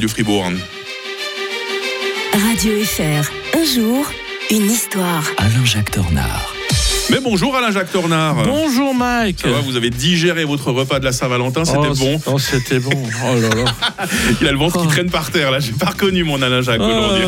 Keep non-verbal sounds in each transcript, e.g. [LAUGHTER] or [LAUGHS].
du Fribourg. Radio FR, un jour, une histoire. Alain-Jacques Tornard. Mais bonjour Alain-Jacques Tornard. Bonjour Mike. Ça va, vous avez digéré votre repas de la Saint-Valentin, c'était Oh, bon. Oh, c'était bon. Oh là là. [LAUGHS] Il a le ventre qui Oh. traîne par terre là, j'ai pas reconnu mon Alain-Jacques aujourd'hui.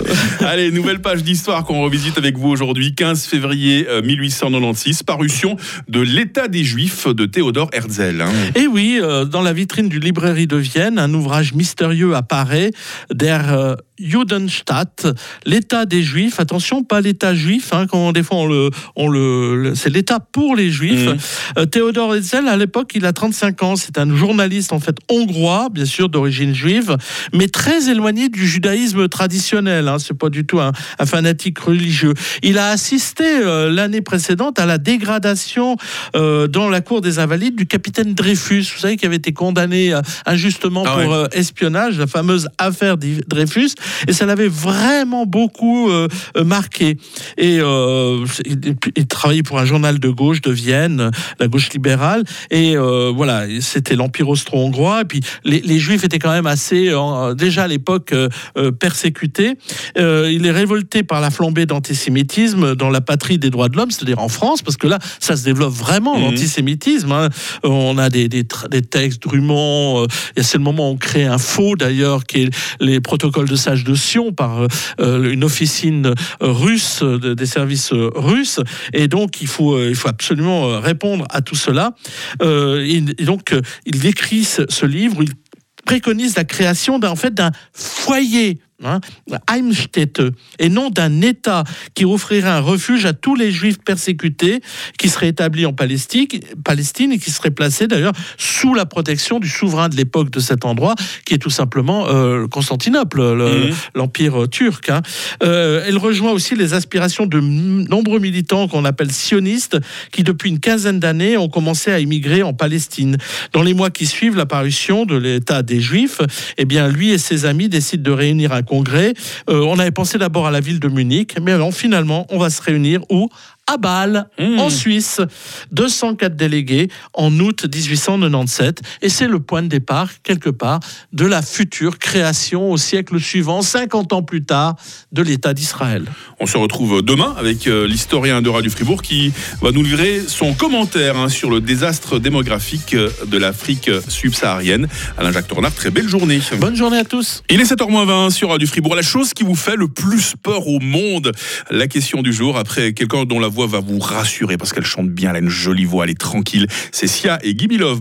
[LAUGHS] Allez, nouvelle page d'histoire qu'on revisite avec vous aujourd'hui, 15 février euh, 1896, parution de l'État des Juifs de Théodore Herzl. hein. Et oui, euh, dans la vitrine du librairie de Vienne, un ouvrage mystérieux apparaît, Der Judenstaat, l'État des Juifs. Attention, pas l'État juif, hein, quand des fois on le, on le, c'est l'État pour les Juifs. Mhm. Euh, Théodore Herzl, à l'époque, il a 35 ans. C'est un journaliste en fait hongrois, bien sûr d'origine juive, mais très éloigné du judaïsme traditionnel. Hein. C'est pas du tout un, un fanatique religieux. Il a assisté euh, l'année précédente à la dégradation euh, dans la cour des Invalides du capitaine Dreyfus. Vous savez qui avait été condamné injustement Ah pour ouais. espionnage, la fameuse affaire Dreyfus, et ça l'avait vraiment beaucoup euh, euh, marqué. Et euh, il, il travaillait pour un journal de gauche de Vienne, la gauche libérale, et euh, voilà, c'était l'empire austro-hongrois. Et puis les, les Juifs étaient quand même assez, déjà à l'époque, persécutés. Il est révolté par la flambée d'antisémitisme dans la patrie des droits de l'homme, c'est-à-dire en France, parce que là, ça se développe vraiment Mhm. l'antisémitisme. hein. On a des, des, tra- des textes Drummond. et c'est le moment où on crée un faux d'ailleurs, qui est les protocoles de De Sion par euh, euh, une officine euh, russe de- des services russes. Et donc il faut il faut absolument répondre à tout cela. Et, donc il écrit ce, livre. Il préconise la création fait d'un foyer hein, Heimstätte, et non d'un État qui offrirait un refuge à tous les Juifs persécutés qui seraient établis en Palestine, Palestine et qui seraient placés d'ailleurs sous la protection du souverain de l'époque de cet endroit, qui est tout simplement euh, Constantinople, le- Mhm. l'empire euh, turc. hein. Euh, elle rejoint aussi les aspirations de nombreux militants qu'on appelle sionistes, qui depuis une quinzaine d'années ont commencé à immigrer en Palestine. Dans les mois qui suivent l'apparition de l'État des Juifs, eh bien, lui et ses amis décident de réunir un Euh, on avait pensé d'abord à la ville de Munich, mais finalement, on va se réunir où? À Bâle, Mmh. en Suisse, 204 délégués en août 1897, et c'est le point de départ, quelque part, de la future création au siècle suivant, 50 ans plus tard, de l'État d'Israël. On se retrouve demain avec euh, l'historien de Radio Fribourg qui va nous livrer son commentaire hein, sur le désastre démographique euh, de l'Afrique subsaharienne. Alain-Jacques Tornard, très belle journée. Bonne journée à tous. Il est 7h20 sur Radio Fribourg. La chose qui vous fait le plus peur au monde La question du jour, après quelqu'un dont la voix va vous rassurer parce qu'elle chante bien, elle a une jolie voix, elle est tranquille. C'est Sia et Guy Milov.